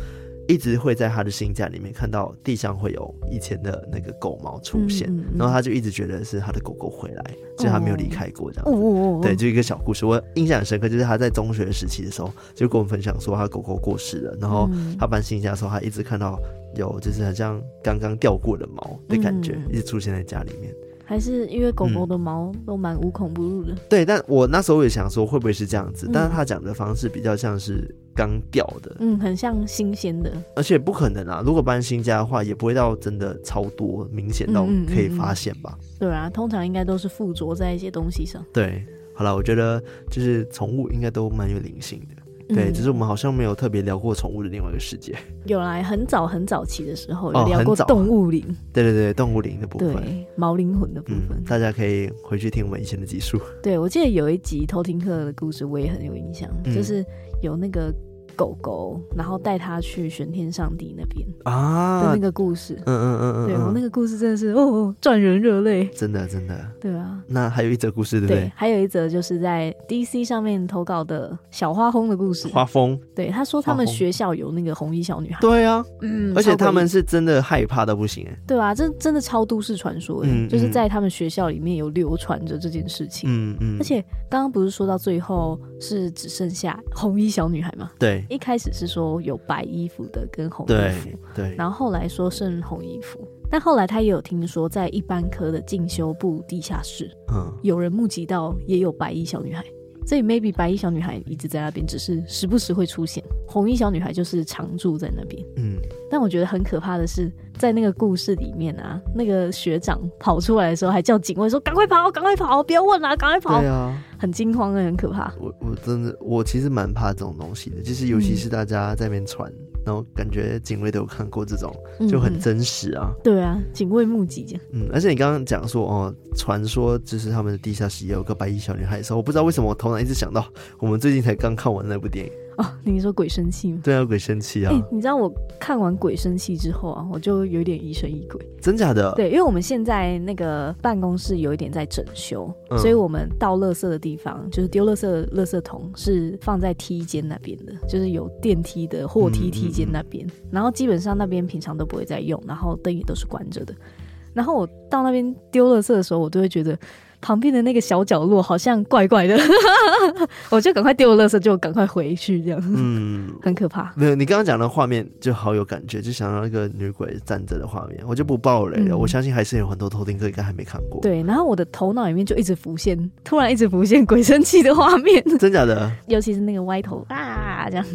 一直会在他的新家里面看到地上会有以前的那个狗毛出现，嗯嗯嗯、然后他就一直觉得是他的狗狗回来，所以他没有离开过这样。子。哦哦哦、对，就一个小故事，我印象很深刻，就是他在中学时期的时候就跟我们分享说他狗狗过世了，然后他搬新家的时候，他一直看到有就是很像刚刚掉过的毛的感觉，一直出现在家里面。还是因为狗狗的毛都蛮无孔不入的。对，但我那时候也想说会不会是这样子，但是他讲的方式比较像是。刚掉的，嗯，很像新鲜的，而且不可能啊！如果搬新家的话，也不会到真的超多，明显到可以发现吧？嗯嗯嗯、对啊，通常应该都是附着在一些东西上。对，好了，我觉得就是宠物应该都蛮有灵性的。对，只是我们好像没有特别聊过宠物的另外一个世界。有来很早很早期的时候有聊过动物灵，对对对，动物灵的部分，对，毛灵魂的部分，大家可以回去听我们以前的集数。对，我记得有一集偷听课的故事，我也很有印象，就是有那个。狗狗，然后带它去玄天上帝那边啊。的那个故事，嗯嗯嗯嗯，对我那个故事真的是哦，赚人热泪，真的真的，对啊。那还有一则故事，对不对？还有一则就是在 DC 上面投稿的小花风的故事，花风。对，他说他们学校有那个红衣小女孩，对啊，嗯，而且他们是真的害怕到不行哎，对啊，这真的超都市传说哎，就是在他们学校里面有流传着这件事情，嗯嗯。而且刚刚不是说到最后是只剩下红衣小女孩吗？对，一开始是说。有白衣服的跟红衣服，对，对，然后后来说剩红衣服，但后来他也有听说，在一般科的进修部地下室，嗯，有人目击到也有白衣小女孩，所以 maybe 白衣小女孩一直在那边，只是时不时会出现，红衣小女孩就是常住在那边，嗯。但我觉得很可怕的是，在那个故事里面啊，那个学长跑出来的时候，还叫警卫说：“赶快跑，赶快跑，不要问了，赶快跑。”对啊，很惊慌，很可怕。我我真的，我其实蛮怕这种东西的，就是尤其是大家在那边传，嗯、然后感觉警卫都有看过这种，就很真实啊。嗯、对啊，警卫目击这样。嗯，而且你刚刚讲说哦，传说就是他们的地下室也有个白衣小女孩的时候，我不知道为什么我头脑一直想到我们最近才刚看完那部电影。哦，你说鬼生气吗？对啊，鬼生气啊！哎、欸，你知道我看完鬼生气之后啊，我就有点疑神疑鬼。真假的？对，因为我们现在那个办公室有一点在整修，嗯、所以我们倒垃圾的地方就是丢垃圾的垃圾桶是放在梯间那边的，就是有电梯的货梯梯间那边。嗯嗯嗯，然后基本上那边平常都不会再用，然后灯也都是关着的。然后我到那边丢垃圾的时候，我都会觉得。旁边的那个小角落好像怪怪的，(laughs) 我就赶快丢了垃圾，就赶快回去，这样，嗯，很可怕。没有，你刚刚讲的画面就好有感觉，就想到那个女鬼站着的画面，我就不爆雷了。嗯、我相信还是有很多偷听客应该还没看过。对，然后我的头脑里面就一直浮现，突然一直浮现鬼生气的画面，(laughs) 真假的？尤其是那个歪头啊，这样。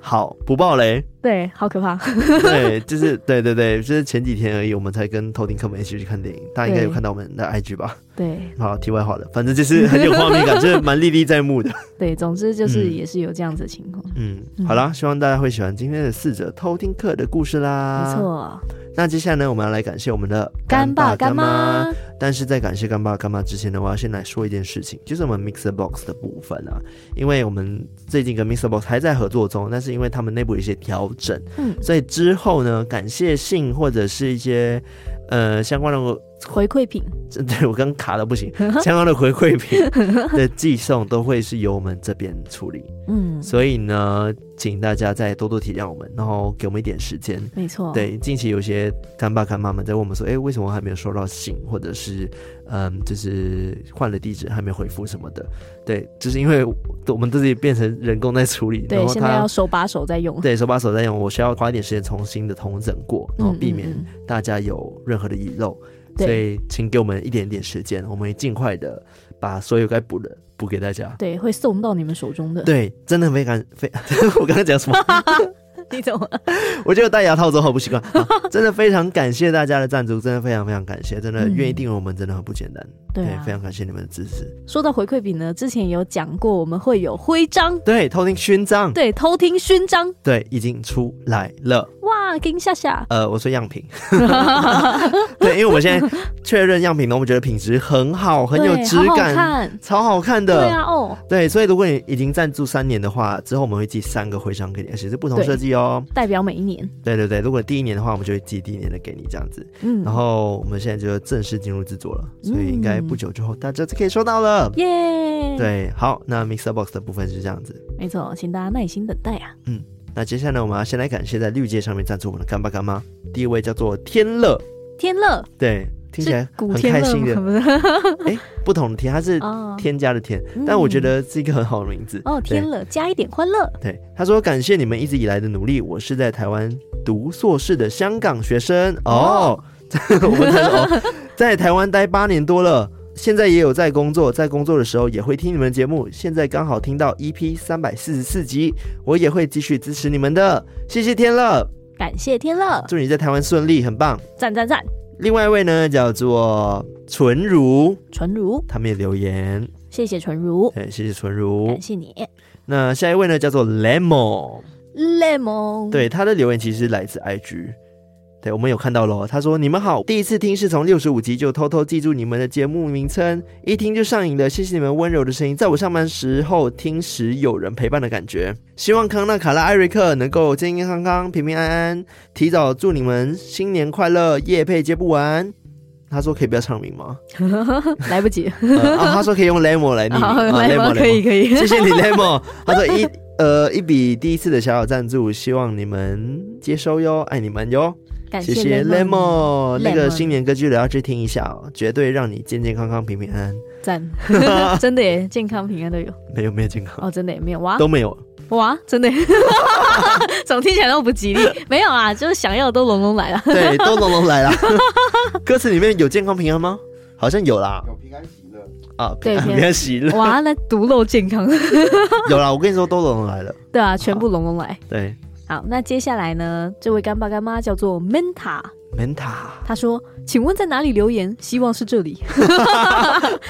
好，不爆雷。对，好可怕。对，就是对对对，就是前几天而已，我们才跟偷听客们一起去看电影，大家应该有看到我们的 IG 吧？对。好，题外话了，反正就是很有画面感，(laughs) 就是蛮历历在目的。对，总之就是也是有这样子的情况。嗯，好啦，希望大家会喜欢今天的四者偷听课的故事啦。没错。那接下来呢，我们要来感谢我们的干爸干妈。但是在感谢干爸干妈之前呢，我要先来说一件事情，就是我们 Mixer Box 的部分啊，因为我们最近跟 Mixer Box 还在合作中，但是因为他们内部有一些调整，嗯，所以之后呢，感谢信或者是一些呃相关的。回馈品，(laughs) 对，我刚卡的不行，(laughs) 相关的回馈品 (laughs) 的寄送都会是由我们这边处理，嗯，所以呢，请大家再多多体谅我们，然后给我们一点时间，没错，对，近期有些干爸干妈们在问我们说，哎、欸，为什么还没有收到信，或者是嗯，就是换了地址还没回复什么的，对，就是因为我们自己变成人工在处理，对，现在要手把手在用，对，手把手在用，我需要花一点时间重新的统整过，然后避免大家有任何的遗漏。所以，请给我们一点点时间，我们会尽快的把所有该补的补给大家。对，会送到你们手中的。对，真的非常非。(laughs) 我刚才讲什么？(laughs) 你怎么？(laughs) 我觉得戴牙套之后好不习惯。真的非常感谢大家的赞助，真的非常非常感谢，真的愿意订阅我们，真的很不简单。嗯、对、啊对，非常感谢你们的支持。说到回馈品呢，之前有讲过，我们会有徽章，对，偷听勋章，对，偷听勋章，对，已经出来了。哇，给你下下。呃，我说样品。(laughs) 对，因为我们现在确认样品呢，我们觉得品质很好，很有质感，好好超好看的。对啊，哦，对，所以如果你已经赞助三年的话，之后我们会寄三个徽章给你，而且是不同设计哦，代表每一年。对对对，如果第一年的话，我们就会寄第一年的给你这样子。嗯，然后我们现在就正式进入制作了，所以应该不久之后大家就可以收到了。耶、嗯！对，好，那 Mixer Box 的部分是这样子。没错，请大家耐心等待啊。嗯。那接下来呢，我们要先来感谢在绿界上面赞助我们的干爸干妈。第一位叫做天乐，天乐，对，听起来很开心的。哎、欸，不同的天，它是添加的天、哦，但我觉得是一个很好的名字。哦，天乐，加一点欢乐。对，他说感谢你们一直以来的努力。我是在台湾读硕士的香港学生哦，(laughs) 我们在哦，在台湾待八年多了。现在也有在工作，在工作的时候也会听你们节目。现在刚好听到 EP 三百四十四集，我也会继续支持你们的。谢谢天乐，感谢天乐，祝你在台湾顺利，很棒，赞赞赞。另外一位呢，叫做纯如，纯如，他们也留言，谢谢纯如，哎，谢谢纯如，感谢你。那下一位呢，叫做 Lemon，Lemon，对，他的留言其实来自 IG。对，我们有看到喽。他说：“你们好，第一次听是从六十五集就偷偷记住你们的节目名称，一听就上瘾了。谢谢你们温柔的声音，在我上班时候听时有人陪伴的感觉。希望康纳、卡拉、艾瑞克能够健健康康、平平安安。提早祝你们新年快乐，夜配接不完。”他说：“可以不要唱名吗？来不及。呃”啊，他说可以用 Lemon 来念。好，Lemon 可以可以。谢谢你，Lemon。他说一呃一笔第一次的小小赞助，希望你们接收哟，爱你们哟。感谢，谢谢 Lemon，那个新年歌剧的要去听一下哦，绝对让你健健康康、平平安安。赞，(laughs) 真的耶，健康平安都有。没有没有健康哦，真的也没有哇，都没有哇，真的，(laughs) 总听起来都不吉利。(laughs) 没有啊，就是想要都隆隆来了，对，都隆隆来了。歌词里面有健康平安吗？好像有啦，有平安喜乐啊，对，平安喜乐。哇，那独漏健康有啦，我跟你说，都隆隆来了。对啊，全部隆隆来。对。好，那接下来呢？这位干爸干妈叫做 Menta，Menta，他说：“请问在哪里留言？希望是这里。(laughs) ”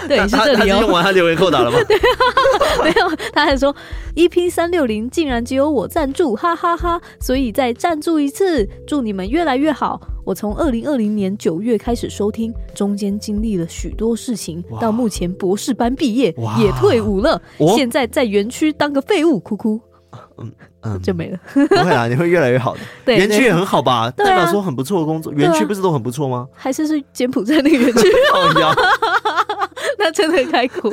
对，是这里哦。用完他留言扣打了吗？(laughs) 对啊，没有，他还说 EP 三六零竟然只有我赞助，哈哈哈，哈！所以再赞助一次，祝你们越来越好。我从二零二零年九月开始收听，中间经历了许多事情，到目前博士班毕业，也退伍了，现在在园区当个废物，哭哭。嗯嗯，就没了。(laughs) 不会啦，你会越来越好的。(laughs) 对，园区也很好吧？代表说很不错的工作。园区不是都很不错吗？还是是柬埔寨那个园区？(laughs) 那真的很开苦。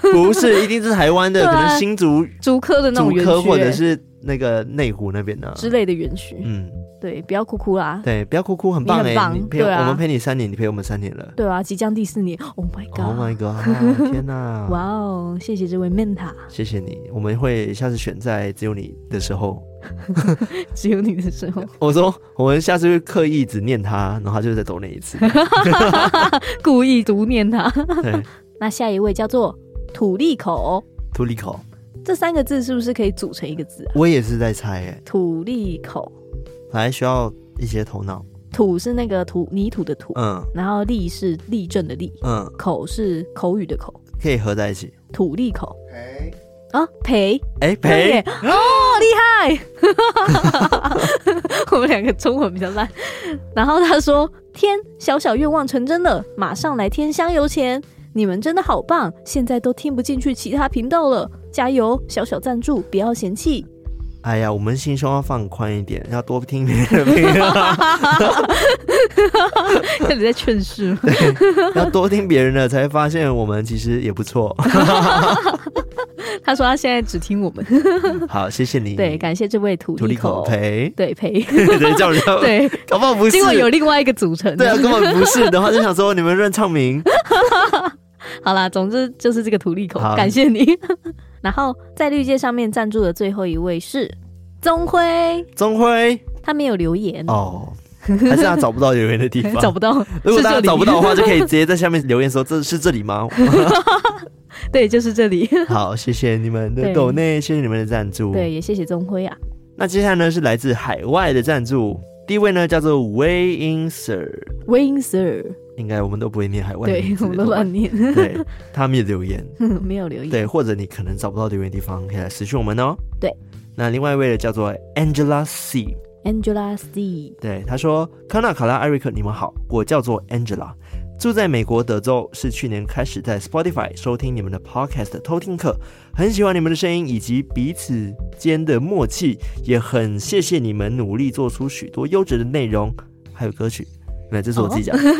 不是，一定是台湾的，可能新竹竹科的那种园区，或者是那个内湖那边的之类的园区。嗯。对，不要哭哭啦。对，不要哭哭，很棒哎，你陪我们陪你三年，你陪我们三年了。对啊，即将第四年。Oh my god！Oh my god！(laughs) 天哪！哇哦，谢谢这位 Menta，谢谢你。我们会下次选在只有你的时候，(laughs) 只有你的时候。(laughs) 我说，我们下次会刻意只念他，然后他就再走那一次，故意读念他。对，那下一位叫做土利口，土利口这三个字是不是可以组成一个字啊？我也是在猜哎，土利口。还需要一些头脑。土是那个土泥土的土，嗯，然后立是立正的立，嗯，口是口语的口，可以合在一起。土利口。陪。啊陪？哎陪。哦厉害，(laughs) 我们两个中文比较烂。然后他说：“天，小小愿望成真了，马上来添香油钱。你们真的好棒，现在都听不进去其他频道了，加油！小小赞助，不要嫌弃。”哎呀，我们心胸要放宽一点，要多听别人的评论。看你在劝世，(laughs) 要多听别人的，才会发现我们其实也不错。(laughs) 他说他现在只听我们。好，谢谢你。对，感谢这位土地口陪。对陪。(laughs) 对，叫人。对，搞不好不是。因为有另外一个组成。对啊，根本不是的话，就想说你们乱唱名。好啦，总之就是这个土地口，感谢你。然后在绿界上面赞助的最后一位是宗辉，宗辉，他没有留言哦，还是他找不到留言的地方？(laughs) 找不到。(laughs) 如果大家找不到的话，就可以直接在下面留言说：“这是这里吗？” (laughs) 对，就是这里。好，谢谢你们的抖内，谢谢你们的赞助。对，也谢谢钟辉啊。那接下来呢是来自海外的赞助，第一位呢叫做 Way In Sir。Way In Sir，应该我们都不会念海外的，对，我们都乱念。对，他没有留言，(laughs) 没有留言。对，或者你可能找不到留言的地方，可以来私讯我们哦。对，那另外一位呢叫做 Angela C。Angela C，对，他说：“康纳、卡拉、艾瑞克，你们好，我叫做 Angela，住在美国德州，是去年开始在 Spotify 收听你们的 Podcast 偷听课，很喜欢你们的声音以及彼此间的默契，也很谢谢你们努力做出许多优质的内容，还有歌曲。”那这是我自己讲的。(laughs)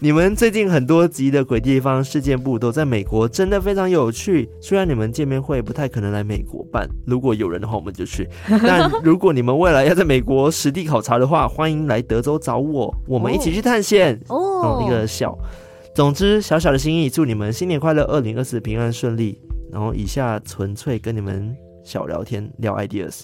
你们最近很多集的鬼地方事件部都在美国，真的非常有趣。虽然你们见面会不太可能来美国办，如果有人的话，我们就去。(laughs) 但如果你们未来要在美国实地考察的话，欢迎来德州找我，我们一起去探险。哦，那个笑。总之，小小的心意，祝你们新年快乐，二零二四平安顺利。然后以下纯粹跟你们小聊天，聊 ideas。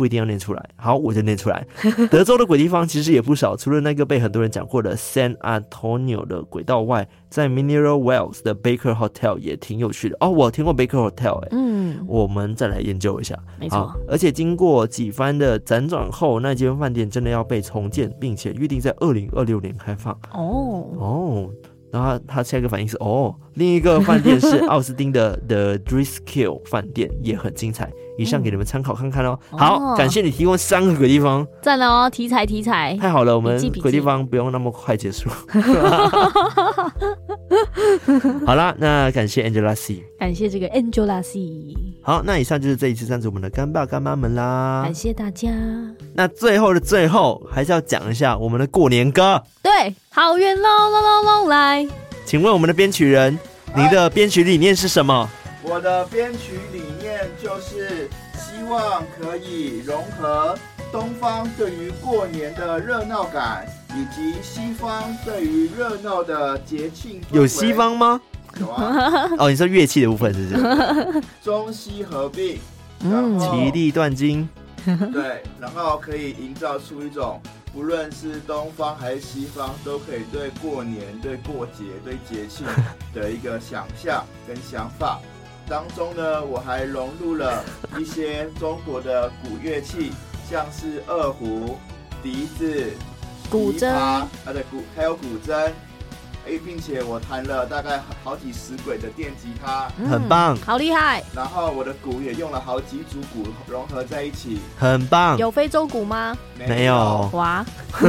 不一定要念出来，好，我就念出来。(laughs) 德州的鬼地方其实也不少，除了那个被很多人讲过的 San Antonio 的轨道外，在 Mineral Wells 的 Baker Hotel 也挺有趣的哦。我听过 Baker Hotel，哎，嗯，我们再来研究一下。没错，而且经过几番的辗转后，那间饭店真的要被重建，并且预定在二零二六年开放。哦哦。然后他，他下一个反应是哦，另一个饭店是 (laughs) 奥斯汀的 The Driskill 饭店，也很精彩。以上给你们参考看看哦。嗯、好，哦、感谢你提供三个鬼地方，赞了哦，题材题材，太好了，我们鬼地方不用那么快结束。(laughs) 好啦，那感谢 Angela C，感谢这个 Angela C。好，那以上就是这一次赞助我们的干爸干妈们啦，感谢大家。那最后的最后，还是要讲一下我们的过年歌。对，好运来。请问我们的编曲人，您的编曲理念是什么？我的编曲理念就是希望可以融合东方对于过年的热闹感。以及西方对于热闹的节庆，有西方吗？有啊。(laughs) 哦，你说乐器的部分是不是？中西合并，嗯，其利断金。对，然后可以营造出一种，不论是东方还是西方，都可以对过年、对过节、对节庆的一个想象跟想法。当中呢，我还融入了一些中国的古乐器，像是二胡、笛子。古筝啊，对，古还有古筝，哎，并且我弹了大概好几十轨的电吉他，很棒，好厉害。然后我的鼓也用了好几组鼓融合在一起，很棒。有非洲鼓吗？没有。哇，(laughs)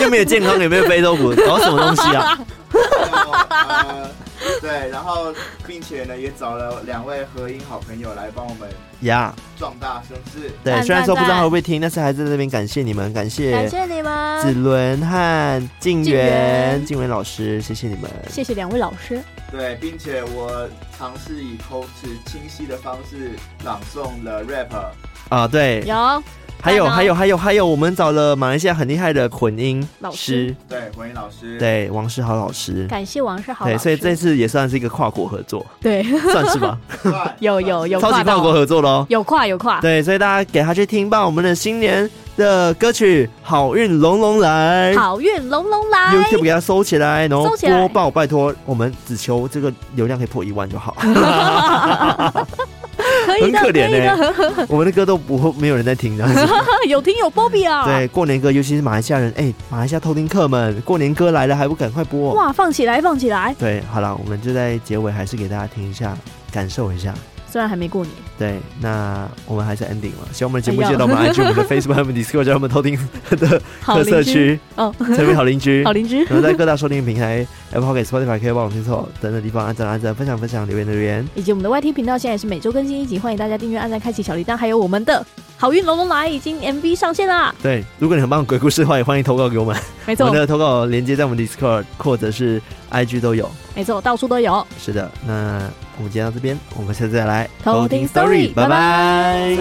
又没有健康，有没有非洲鼓？搞什么东西啊？(laughs) 对，然后并且呢，也找了两位合音好朋友来帮我们呀壮大声势。对，虽然说不知道会不会听，但是还在这边感谢你们，感谢感谢你们，子伦和静源、静媛老师，谢谢你们，谢谢两位老师。对，并且我尝试以口齿清晰的方式朗诵了 rap。啊，对，有。还有还有还有还有，我们找了马来西亚很厉害的混音老师，对混音老师，对王世豪老师，感谢王世豪。对，所以这次也算是一个跨国合作，对，(laughs) 算是吧。(laughs) 有有有，超级跨国合作喽，有跨有跨。对，所以大家给他去听吧，我们的新年的歌曲《好运隆隆来》，好运隆隆来，YouTube 给他收起来，然后播报，拜托，我们只求这个流量可以破一万就好。(laughs) 很可怜呢、欸，(laughs) 我们的歌都不会没有人在听的，(laughs) 有听有波比啊。对，过年歌，尤其是马来西亚人，哎、欸，马来西亚偷听客们，过年歌来了还不赶快播？哇，放起来，放起来。对，好了，我们就在结尾还是给大家听一下，感受一下。虽然还没过年，对，那我们还是 ending 了。希望我们的节目接到我们 IG、我们的 Facebook、我们 Discord，叫我们偷听的特色区哦，成为好邻居，好邻居。然后在各大收听平台，Apple Podcast、Spotify 可以帮我听错等等地方按赞、按赞、分享、分享、留言、留言。以及我们的 YT 频道现在也是每周更新一集，欢迎大家订阅、按赞、开启小铃铛。还有我们的好运龙龙来已经 MV 上线啦。对，如果你很棒鬼故事的话，也欢迎投稿给我们。没错，我们的投稿连接在我们 Discord 或者是 IG 都有。没错，到处都有。是的，那我们讲到这边，我们下次再来。偷听 story，拜拜。